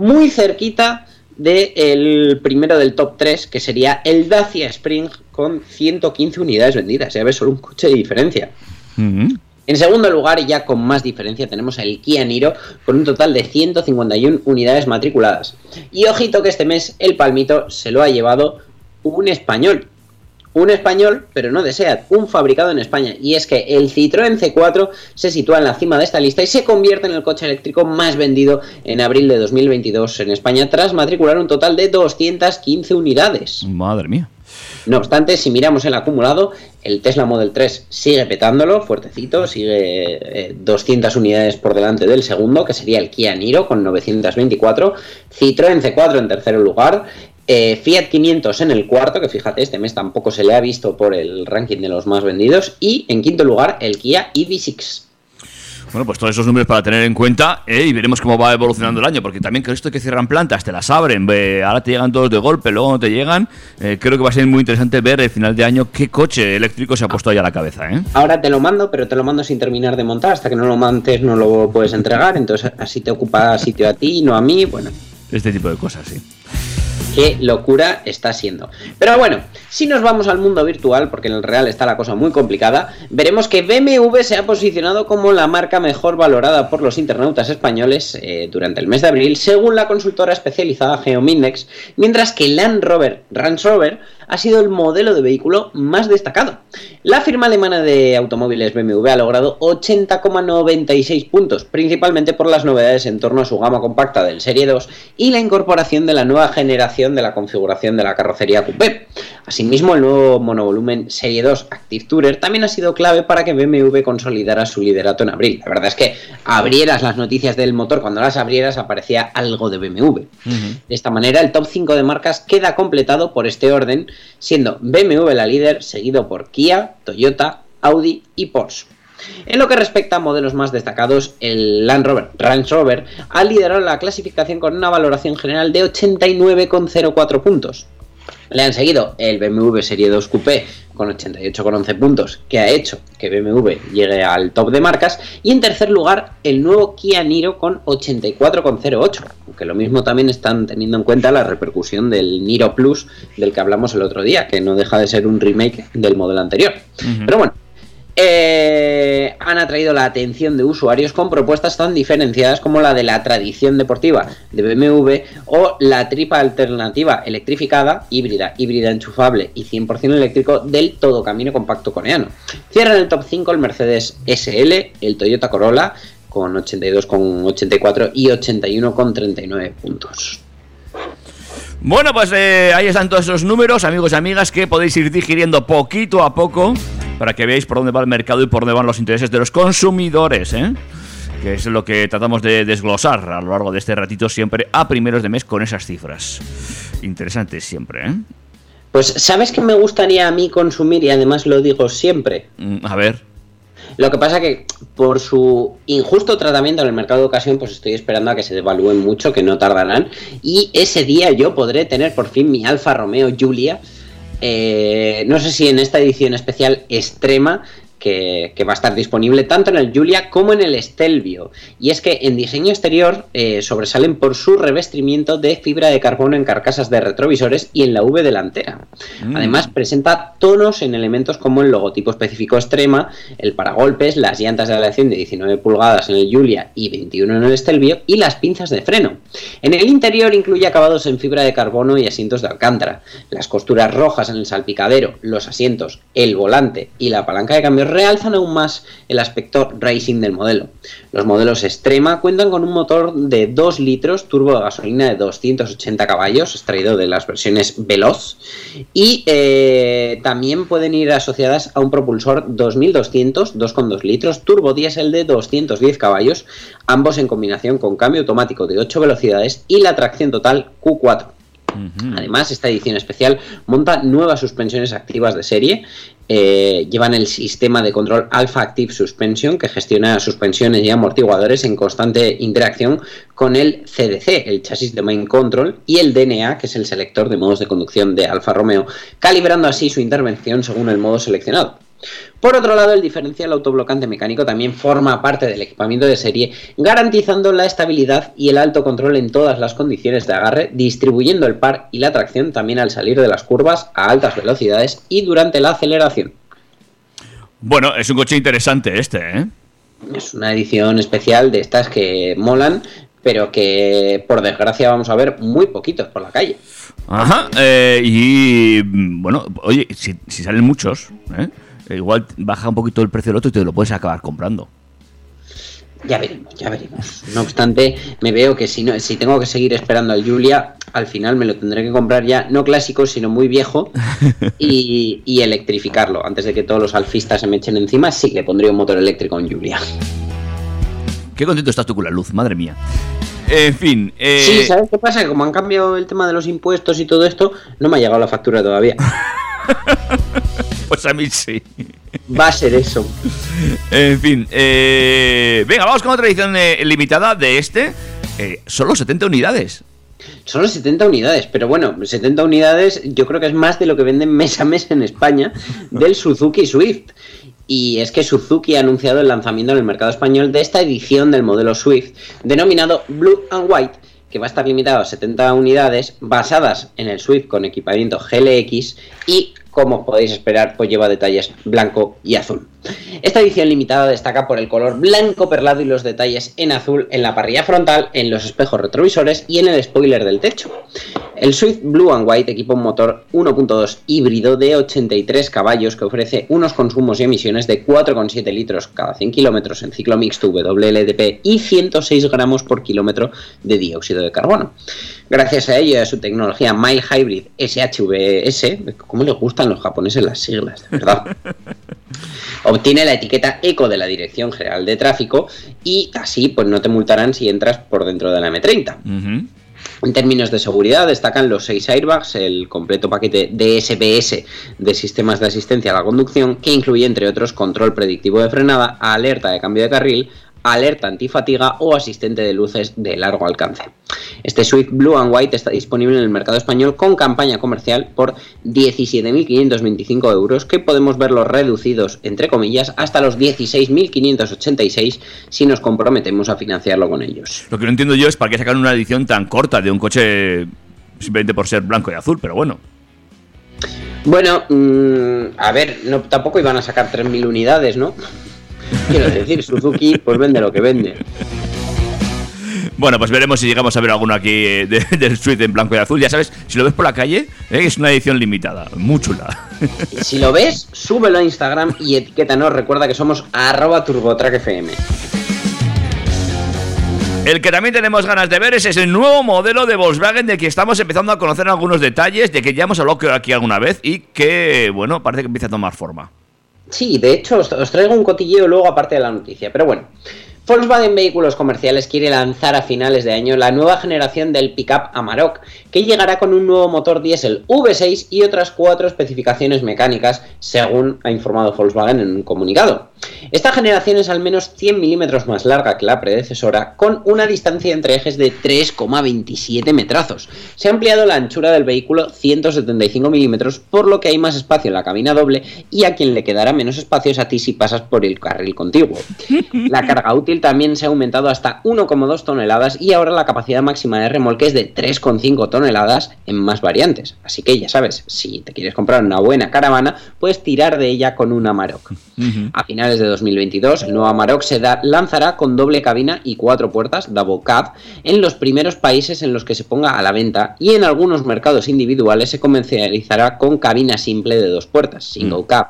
Muy cerquita del primero del top 3, que sería el Dacia Spring con 115 unidades vendidas. Ya ves, solo un coche de diferencia. En segundo lugar, y ya con más diferencia, tenemos el Kia Niro con un total de 151 unidades matriculadas. Y ojito que este mes el palmito se lo ha llevado un español. Un español, pero no de SEAT, un fabricado en España. Y es que el Citroën C4 se sitúa en la cima de esta lista y se convierte en el coche eléctrico más vendido en abril de 2022 en España, tras matricular un total de 215 unidades. Madre mía. No obstante, si miramos el acumulado, el Tesla Model 3 sigue petándolo, fuertecito, sigue eh, 200 unidades por delante del segundo, que sería el Kia Niro con 924, Citroën C4 en tercer lugar, eh, Fiat 500 en el cuarto, que fíjate, este mes tampoco se le ha visto por el ranking de los más vendidos, y en quinto lugar el Kia EV6. Bueno, pues todos esos números para tener en cuenta ¿eh? y veremos cómo va evolucionando el año, porque también con esto que cierran plantas, te las abren, ahora te llegan todos de golpe, luego no te llegan, eh, creo que va a ser muy interesante ver el final de año qué coche eléctrico se ha puesto ahí a la cabeza. Ahora te lo mando, pero te lo mando sin terminar de montar, hasta que no lo montes no lo puedes entregar, entonces así te ocupa sitio a ti, no a mí, bueno. Este tipo de cosas, sí. Qué locura está siendo. Pero bueno, si nos vamos al mundo virtual, porque en el real está la cosa muy complicada, veremos que BMW se ha posicionado como la marca mejor valorada por los internautas españoles eh, durante el mes de abril, según la consultora especializada Geomindex, mientras que Land Rover, Range Rover, ha sido el modelo de vehículo más destacado. La firma alemana de automóviles BMW ha logrado 80,96 puntos, principalmente por las novedades en torno a su gama compacta del Serie 2 y la incorporación de la nueva generación de la configuración de la carrocería coupé. Asimismo, el nuevo monovolumen Serie 2 Active Tourer también ha sido clave para que BMW consolidara su liderato en abril. La verdad es que abrieras las noticias del motor, cuando las abrieras aparecía algo de BMW. De esta manera, el top 5 de marcas queda completado por este orden, siendo BMW la líder, seguido por Kia, Toyota, Audi y Porsche. En lo que respecta a modelos más destacados, el Land Rover Range Rover ha liderado la clasificación con una valoración general de 89,04 puntos. Le han seguido el BMW Serie 2 Coupé con 88,11 puntos, que ha hecho que BMW llegue al top de marcas. Y en tercer lugar, el nuevo Kia Niro con 84,08. Aunque lo mismo también están teniendo en cuenta la repercusión del Niro Plus del que hablamos el otro día, que no deja de ser un remake del modelo anterior. Pero bueno, eh, han atraído la atención de usuarios con propuestas tan diferenciadas como la de la tradición deportiva de BMW o la tripa alternativa electrificada, híbrida, híbrida enchufable y 100% eléctrico del todo camino compacto coreano. Cierran el top 5 el Mercedes SL, el Toyota Corolla con 82,84 y 81,39 puntos. Bueno, pues eh, ahí están todos esos números, amigos y amigas, que podéis ir digiriendo poquito a poco para que veáis por dónde va el mercado y por dónde van los intereses de los consumidores, ¿eh? que es lo que tratamos de desglosar a lo largo de este ratito siempre a primeros de mes con esas cifras. Interesante siempre, ¿eh? Pues, ¿sabes qué me gustaría a mí consumir? Y además lo digo siempre. Mm, A ver. Lo que pasa que por su injusto tratamiento en el mercado de ocasión, pues estoy esperando a que se devalúen mucho, que no tardarán. Y ese día yo podré tener por fin mi Alfa Romeo Giulia. Eh, no sé si en esta edición especial extrema. Que, que va a estar disponible tanto en el Giulia como en el Stelvio. Y es que en diseño exterior eh, sobresalen por su revestimiento de fibra de carbono en carcasas de retrovisores y en la V delantera. Mm. Además, presenta tonos en elementos como el logotipo específico extrema, el paragolpes, las llantas de aleación de 19 pulgadas en el Giulia y 21 en el Stelvio y las pinzas de freno. En el interior incluye acabados en fibra de carbono y asientos de alcántara. Las costuras rojas en el salpicadero, los asientos, el volante y la palanca de cambio realzan aún más el aspecto racing del modelo. Los modelos Extrema cuentan con un motor de 2 litros turbo de gasolina de 280 caballos, extraído de las versiones Veloz, y eh, también pueden ir asociadas a un propulsor 2200 2,2 litros turbo diésel de 210 caballos, ambos en combinación con cambio automático de 8 velocidades y la tracción total Q4. Además, esta edición especial monta nuevas suspensiones activas de serie. eh, llevan el sistema de control Alpha Active Suspension que gestiona suspensiones y amortiguadores en constante interacción con el CDC, el chasis de Main Control, y el DNA, que es el selector de modos de conducción de Alfa Romeo, calibrando así su intervención según el modo seleccionado. Por otro lado, el diferencial autoblocante mecánico también forma parte del equipamiento de serie, garantizando la estabilidad y el alto control en todas las condiciones de agarre, distribuyendo el par y la tracción también al salir de las curvas a altas velocidades y durante la aceleración. Bueno, es un coche interesante este, ¿eh? Es una edición especial de estas que molan, pero que por desgracia vamos a ver muy poquitos por la calle. Ajá. eh, y mm, bueno, oye, si, si salen muchos, ¿eh? Igual baja un poquito el precio del otro y te lo puedes acabar comprando. Ya veremos, ya veremos. No obstante, me veo que si no, si tengo que seguir esperando al Julia, al final me lo tendré que comprar ya, no clásico, sino muy viejo, y, y electrificarlo. Antes de que todos los alfistas se me echen encima, sí le pondría un motor eléctrico a un Julia. Qué contento estás tú con la luz, madre mía. En fin, eh, Sí, ¿sabes qué pasa? Que como han cambiado el tema de los impuestos y todo esto, no me ha llegado la factura todavía. pues a mí sí. Va a ser eso. En fin, eh, venga, vamos con otra edición eh, limitada de este. Eh, solo 70 unidades. Solo 70 unidades, pero bueno, 70 unidades yo creo que es más de lo que venden mes a mes en España del Suzuki Swift. Y es que Suzuki ha anunciado el lanzamiento en el mercado español de esta edición del modelo Swift, denominado Blue and White, que va a estar limitado a 70 unidades, basadas en el Swift con equipamiento GLX y, como podéis esperar, pues lleva detalles blanco y azul. Esta edición limitada destaca por el color blanco perlado y los detalles en azul en la parrilla frontal, en los espejos retrovisores y en el spoiler del techo. El Swift Blue and White equipa un motor 1.2 híbrido de 83 caballos que ofrece unos consumos y emisiones de 4,7 litros cada 100 kilómetros en ciclo mixto WLTP y 106 gramos por kilómetro de dióxido de carbono. Gracias a ello y a su tecnología Mile Hybrid SHVS, ¿cómo les gustan los japoneses las siglas? De verdad. Obtiene la etiqueta Eco de la Dirección General de Tráfico y así pues no te multarán si entras por dentro de la M30. Ujú. En términos de seguridad, destacan los 6 airbags, el completo paquete DSPS de sistemas de asistencia a la conducción, que incluye, entre otros, control predictivo de frenada, alerta de cambio de carril, alerta antifatiga o asistente de luces de largo alcance. Este Swift Blue and White está disponible en el mercado español con campaña comercial por 17.525 euros, que podemos verlos reducidos, entre comillas, hasta los 16.586 si nos comprometemos a financiarlo con ellos. Lo que no entiendo yo es para qué sacar una edición tan corta de un coche simplemente por ser blanco y azul, pero bueno. Bueno, mm, a ver, no, tampoco iban a sacar 3.000 unidades, ¿no? Quiero decir, Suzuki pues vende lo que vende. Bueno, pues veremos si llegamos a ver alguno aquí eh, de- del Swift en blanco y azul. Ya sabes, si lo ves por la calle, eh, es una edición limitada, muy chula. Si lo ves, súbelo a Instagram y etiquétanos. Recuerda que somos arroba turbotrackfm. El que también tenemos ganas de ver es ese nuevo modelo de Volkswagen de que estamos empezando a conocer algunos detalles, de que ya hemos hablado aquí alguna vez y que, bueno, parece que empieza a tomar forma. Sí, de hecho, os, traigo un cotilleo luego aparte de la noticia. Pero bueno, Volkswagen Vehículos Comerciales quiere lanzar a finales de año la nueva generación del pickup Amarok, que llegará con un nuevo motor diésel V6 y otras cuatro especificaciones mecánicas, según ha informado Volkswagen en un comunicado. Esta generación es al menos 100 milímetros más larga que la predecesora, con una distancia entre ejes de 3,27 metrazos. Se ha ampliado la anchura del vehículo 175 milímetros, por lo que hay más espacio en la cabina doble y a quien le quedará menos espacio es a ti si pasas por el carril contiguo. La carga útil también se ha aumentado hasta 1,2 toneladas y ahora la capacidad máxima de remolque es de 3,5 toneladas en más variantes. Así que ya sabes, si te quieres comprar una buena caravana, puedes tirar de ella con un Amarok. A finales de 2022, el nuevo Amarok se da- lanzará con doble cabina y cuatro puertas, double cab, en los primeros países en los que se ponga a la venta y en algunos mercados individuales se comercializará con cabina simple de dos puertas, single cab.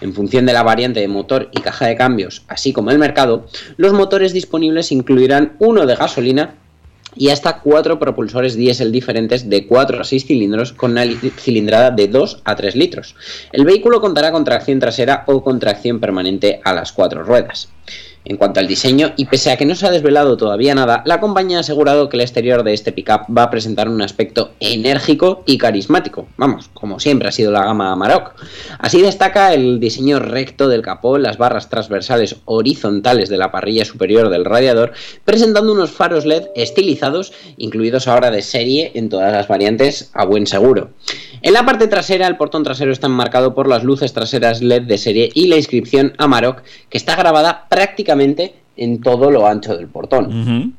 En función de la variante de motor y caja de cambios, así como el mercado, los motores disponibles incluirán uno de gasolina y hasta cuatro propulsores diésel diferentes de 4 a 6 cilindros con una li- cilindrada de 2 a 3 litros. El vehículo contará con tracción trasera o con tracción permanente a las cuatro ruedas. En cuanto al diseño, y pese a que no se ha desvelado todavía nada, la compañía ha asegurado que el exterior de este pickup va a presentar un aspecto enérgico y carismático, vamos, como siempre ha sido la gama Amarok. Así destaca el diseño recto del capó, las barras transversales horizontales de la parrilla superior del radiador, presentando unos faros LED estilizados, incluidos ahora de serie en todas las variantes a buen seguro. En la parte trasera, el portón trasero está enmarcado por las luces traseras LED de serie y la inscripción Amarok, que está grabada prácticamente en todo lo ancho del portón.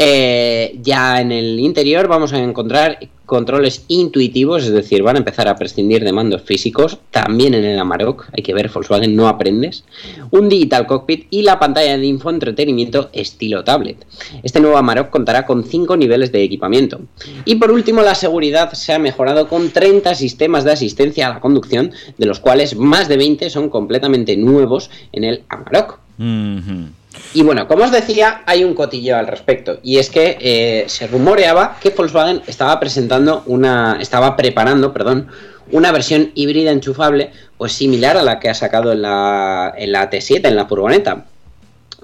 Eh, ya en el interior vamos a encontrar controles intuitivos, es decir, van a empezar a prescindir de mandos físicos, también en el Amarok, hay que ver, Volkswagen no aprendes, un digital cockpit y la pantalla de infoentretenimiento estilo tablet. Este nuevo Amarok contará con 5 niveles de equipamiento. Y por último, la seguridad se ha mejorado con 30 sistemas de asistencia a la conducción, de los cuales más de 20 son completamente nuevos en el Amarok. Y bueno, como os decía, hay un cotilleo al respecto. Y es que eh, se rumoreaba que Volkswagen estaba presentando una. estaba preparando, perdón, una versión híbrida enchufable, pues similar a la que ha sacado en la, en la T7, en la furgoneta.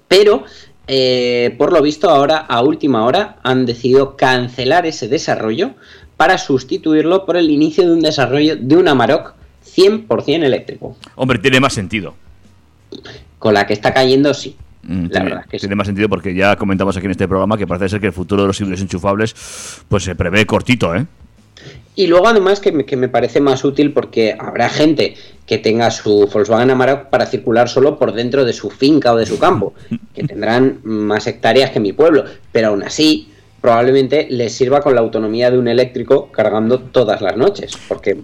Pero, eh, por lo visto, ahora, a última hora, han decidido cancelar ese desarrollo para sustituirlo por el inicio de un desarrollo de un Amarok 100% eléctrico. Hombre, tiene más sentido. Con la que está cayendo, sí. Mm, La tiene, verdad es que sí. tiene más sentido porque ya comentamos aquí en este programa que parece ser que el futuro de los híbridos enchufables pues se prevé cortito, ¿eh? Y luego además que me, que me parece más útil porque habrá gente que tenga su Volkswagen Amarok para circular solo por dentro de su finca o de su campo, que tendrán más hectáreas que mi pueblo, pero aún así probablemente les sirva con la autonomía de un eléctrico cargando todas las noches, porque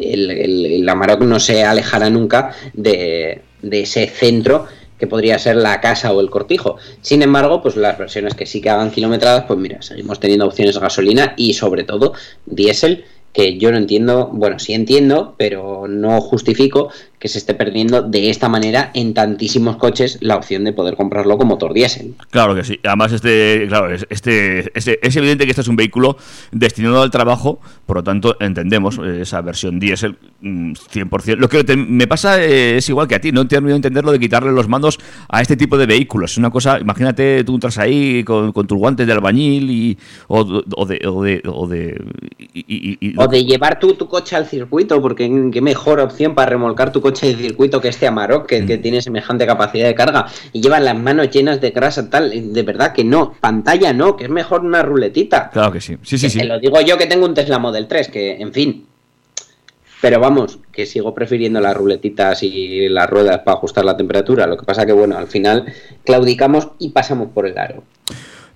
el, el- el Amarok no se alejará nunca de, de ese centro que podría ser la casa o el cortijo. Sin embargo, pues las versiones que sí que hagan kilometradas, pues mira, seguimos teniendo opciones de gasolina y sobre todo diésel, que yo no entiendo, bueno, sí entiendo, pero no justifico que se esté perdiendo de esta manera en tantísimos coches la opción de poder comprarlo con motor diésel. Claro que sí. Además, este, claro, es- este, este- es evidente que este es un vehículo destinado al trabajo, por lo tanto, entendemos eh, esa versión diésel mm, 100%. Lo que te- me pasa eh, es igual que a ti, no he terminado de entender lo de quitarle los mandos a este tipo de vehículos. Es una cosa, imagínate tú entras ahí con, con tus guantes de albañil y, o, o de... O de, o de y- y- y- O de llevar tú tu coche al circuito, porque qué mejor opción para remolcar tu coche de circuito que este Amarok, que, que tiene semejante capacidad de carga, y llevan las manos llenas de grasa, tal, de verdad que no, pantalla no, que es mejor una ruletita. Claro que sí. Sí, sí, Que sí. Te lo digo yo que tengo un Tesla Model 3, que en fin. Pero vamos, que sigo prefiriendo las ruletitas y las ruedas para ajustar la temperatura. Lo que pasa que, bueno, al final claudicamos y pasamos por el aro.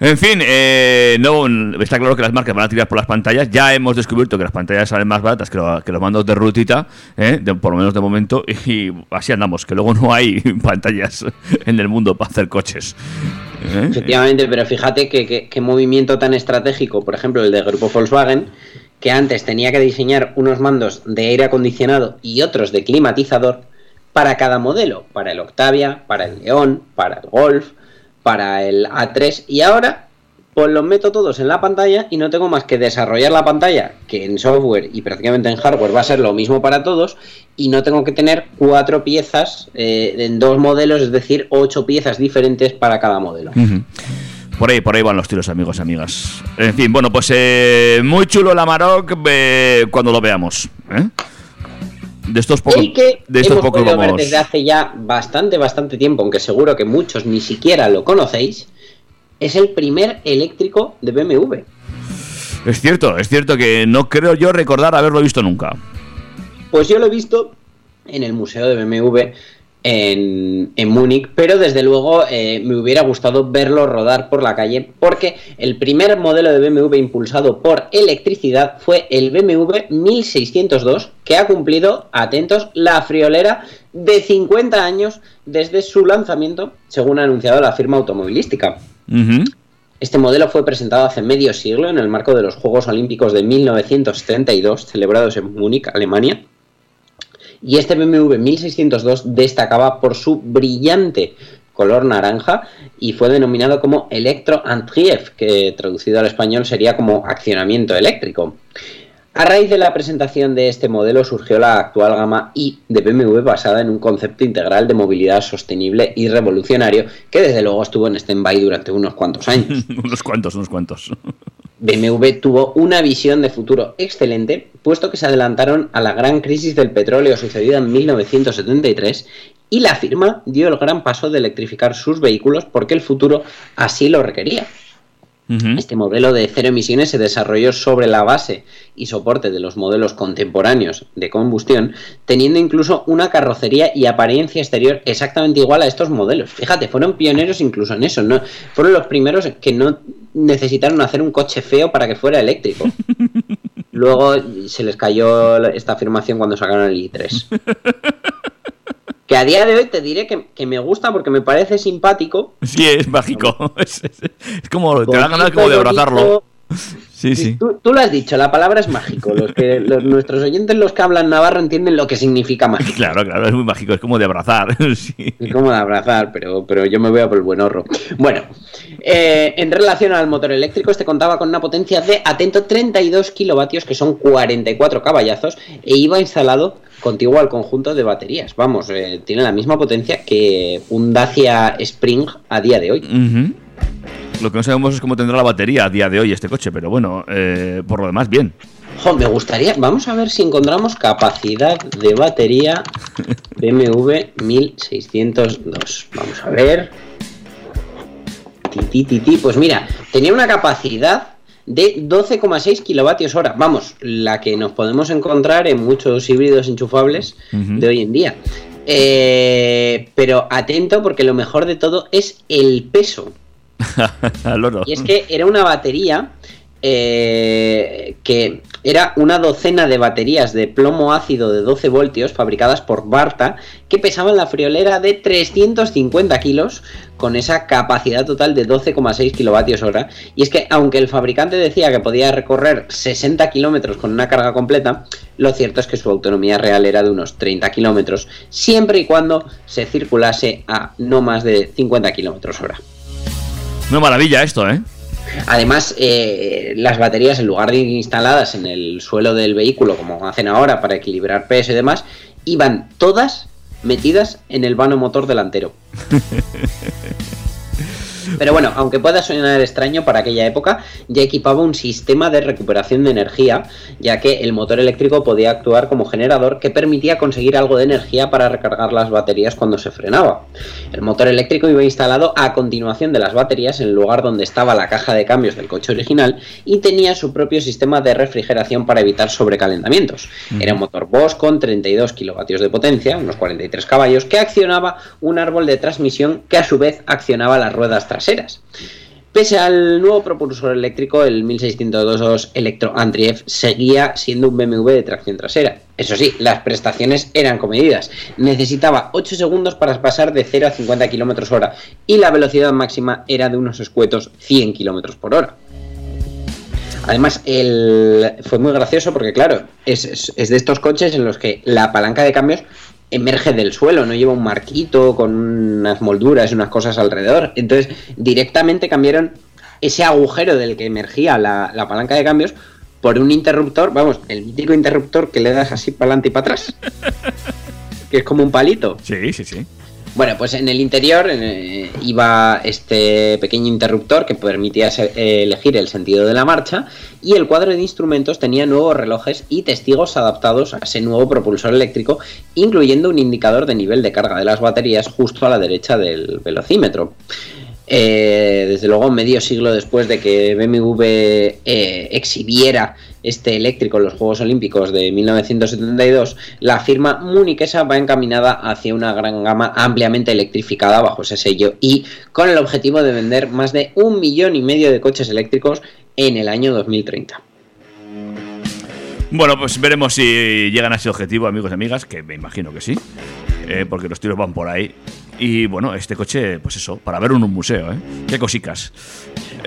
En fin, eh, no, está claro que las marcas van a tirar por las pantallas. Ya hemos descubierto que las pantallas salen más baratas que, lo- que los mandos de rutita, ¿eh? de- por lo menos de momento, y así andamos, que luego no hay pantallas en el mundo para hacer coches. ¿eh? Efectivamente, pero fíjate que, que- qué movimiento tan estratégico, por ejemplo, el de Grupo Volkswagen, que antes tenía que diseñar unos mandos de aire acondicionado y otros de climatizador para cada modelo, para el Octavia, para el León, para el Golf, para el A3 y ahora pues los meto todos en la pantalla y no tengo más que desarrollar la pantalla, que en software y prácticamente en hardware va a ser lo mismo para todos, y no tengo que tener cuatro piezas eh, en dos modelos, es decir, ocho piezas diferentes para cada modelo. Por ahí, por ahí van los tiros, amigos amigas. En fin, bueno, pues eh, muy chulo el Amarok eh, cuando lo veamos. ¿eh? De estos pocos, que de estos hemos pocos podido ver desde hace ya bastante, bastante tiempo, aunque seguro que muchos ni siquiera lo conocéis, es el primer eléctrico de BMW. Es cierto, es cierto que no creo yo recordar haberlo visto nunca. Pues yo lo he visto en el Museo de BMW en, en Múnich, pero desde luego eh, me hubiera gustado verlo rodar por la calle porque el primer modelo de BMW impulsado por electricidad fue el BMW 1602 que ha cumplido, atentos, la friolera de 50 años desde su lanzamiento, según ha anunciado la firma automovilística. Este modelo fue presentado hace medio siglo en el marco de los Juegos Olímpicos de 1972, celebrados en Múnich, Alemania. Y este BMW 1602 destacaba por su brillante color naranja y fue denominado como Electro Antrieb, que traducido al español sería como accionamiento eléctrico. A raíz de la presentación de este modelo surgió la actual gama i de BMW basada en un concepto integral de movilidad sostenible y revolucionario que desde luego estuvo en stand-by durante unos cuantos años. unos cuantos, unos cuantos. BMW tuvo una visión de futuro excelente, puesto que se adelantaron a la gran crisis del petróleo sucedida en 1973 y la firma dio el gran paso de electrificar sus vehículos porque el futuro así lo requería. Este modelo de cero emisiones se desarrolló sobre la base y soporte de los modelos contemporáneos de combustión, teniendo incluso una carrocería y apariencia exterior exactamente igual a estos modelos. Fíjate, fueron pioneros incluso en eso, ¿no? Fueron los primeros que no necesitaron hacer un coche feo para que fuera eléctrico. Luego se les cayó esta afirmación cuando sacaron el i3. Que a día de hoy te diré que, que me gusta porque me parece simpático. Sí, es mágico. Es, es- es como, te da ganas como de abrazarlo. Sí, sí. Tú, tú lo has dicho, la palabra es mágico. Los que, los- nuestros oyentes, los que hablan navarro, entienden lo que significa mágico. Claro, claro, es muy mágico, es como de abrazar. Sí. Es como de abrazar, pero, pero yo me voy a por el buen horro. Bueno, eh, en relación al motor eléctrico, este contaba con una potencia de, atento, 32 kilovatios, que son 44 caballazos, e iba instalado contiguo al conjunto de baterías. Vamos, eh, tiene la misma potencia que un Dacia Spring a día de hoy. Lo que no sabemos es cómo tendrá la batería a día de hoy este coche, pero bueno, eh, por lo demás, bien. Jo, me gustaría, vamos a ver si encontramos capacidad de batería BMW 1602. Vamos a ver. Ti, ti. Pues mira, tenía una capacidad de 12,6 kilovatios hora. Vamos, la que nos podemos encontrar en muchos híbridos enchufables de hoy en día. Eh, pero atento porque lo mejor de todo es el peso. Y es que era una batería eh, que era una docena de baterías de plomo ácido de 12 voltios fabricadas por Barta que pesaban la friolera de 350 kilos con esa capacidad total de 12,6 kilovatios hora. Y es que aunque el fabricante decía que podía recorrer 60 kilómetros con una carga completa, lo cierto es que su autonomía real era de unos 30 kilómetros, siempre y cuando se circulase a no más de 50 kilómetros hora. Una maravilla esto, ¿eh? Además, eh, las baterías, en lugar de ir instaladas en el suelo del vehículo, como hacen ahora para equilibrar peso y demás, iban todas metidas en el vano motor delantero. Pero bueno, aunque pueda sonar extraño para aquella época, ya equipaba un sistema de recuperación de energía, ya que el motor eléctrico podía actuar como generador que permitía conseguir algo de energía para recargar las baterías cuando se frenaba. El motor eléctrico iba instalado a continuación de las baterías en el lugar donde estaba la caja de cambios del coche original y tenía su propio sistema de refrigeración para evitar sobrecalentamientos. Era un motor Bosch con 32 kilovatios de potencia, unos 43 caballos, que accionaba un árbol de transmisión que a su vez accionaba las ruedas traseras. Pese al nuevo propulsor eléctrico, el 1602 Electro Antrief seguía siendo un BMW de tracción trasera. Eso sí, las prestaciones eran comedidas. Necesitaba 8 segundos para pasar de 0 a 50 km hora y la velocidad máxima era de unos escuetos 100 km por hora. Además, el... fue muy gracioso porque, claro, es, es- es de estos coches en los que la palanca de cambios emerge del suelo, no lleva un marquito con unas molduras y unas cosas alrededor. Entonces, directamente cambiaron ese agujero del que emergía la, la palanca de cambios por un interruptor, vamos, el mítico interruptor que le das así para adelante y para atrás. que es como un palito. Sí, sí, sí. Bueno, pues en el interior eh, iba este pequeño interruptor que permitía eh, elegir el sentido de la marcha y el cuadro de instrumentos tenía nuevos relojes y testigos adaptados a ese nuevo propulsor eléctrico, incluyendo un indicador de nivel de carga de las baterías justo a la derecha del velocímetro. Eh, desde luego, medio siglo después de que BMW eh, exhibiera este eléctrico en los Juegos Olímpicos de 1972, la firma muniquesa va encaminada hacia una gran gama ampliamente electrificada bajo ese sello y con el objetivo de vender más de un millón y medio de coches eléctricos en el año 2030. Bueno, pues veremos si llegan a ese objetivo, amigos y amigas, que me imagino que sí, eh, porque los tiros van por ahí. Y bueno, este coche, pues eso, para verlo en un museo, ¿eh? Qué cosicas.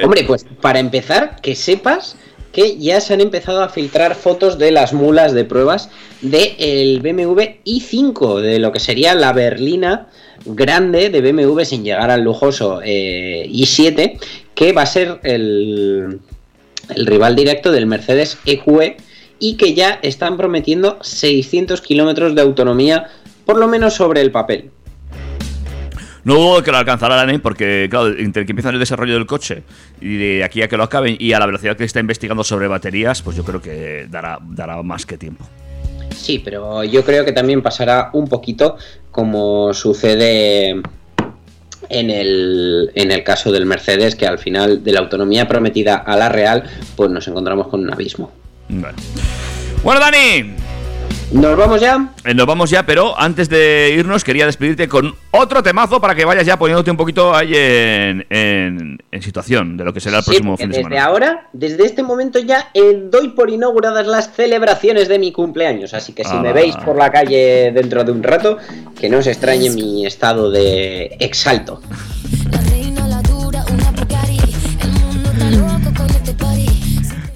Hombre, pues para empezar, que sepas que ya se han empezado a filtrar fotos de las mulas de pruebas del BMW i5, de lo que sería la berlina grande de BMW sin llegar al lujoso eh, i7, que va a ser el, el rival directo del Mercedes EQE y que ya están prometiendo 600 kilómetros de autonomía, por lo menos sobre el papel. No dudo que lo alcanzará la NEM porque, claro, entre que empiezan el desarrollo del coche y de aquí a que lo acaben y a la velocidad que está investigando sobre baterías, pues yo creo que dará, dará más que tiempo. Sí, pero yo creo que también pasará un poquito como sucede en el, en el caso del Mercedes, que al final de la autonomía prometida a la real, pues nos encontramos con un abismo. Bueno, Dani, ¿Nos vamos ya? eh, nos vamos ya, pero antes de irnos quería despedirte con otro temazo para que vayas ya poniéndote un poquito ahí en, en- en situación de lo que será el Sí, próximo fin de desde semana. ahora, desde este momento ya eh, doy por inauguradas las celebraciones de mi cumpleaños. Así que si Ah. me veis por la calle dentro de un rato, que no os extrañe mi estado de exalto.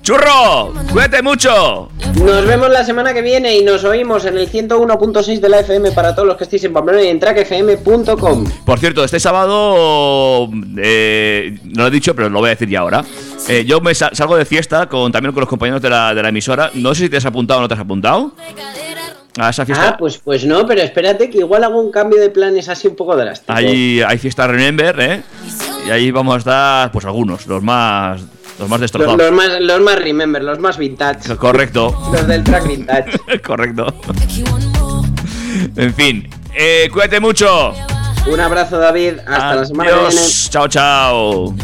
¡Churro! ¡Cuídate mucho! Nos vemos la semana que viene y nos oímos en el 101.6 de la FM para todos los que estéis en Pamplona y en trackfm.com. Por cierto, este sábado, eh, no lo he dicho, pero lo voy a decir ya ahora. Eh, yo me sa- salgo de fiesta con, también con los compañeros de la, de la emisora. No sé si te has apuntado o no te has apuntado a esa fiesta. Ah, pues, pues no, pero espérate que igual hago un cambio de planes así un poco drástico. Ahí hay fiesta Remember, ¿eh? Y ahí vamos a estar, pues algunos, los más, los más destrozados. los más, los más remember, los más vintage. Correcto, Los del track vintage. correcto. En fin, eh, cuídate mucho. Un abrazo, David. Hasta la semana que viene. Adiós. Chao, chao.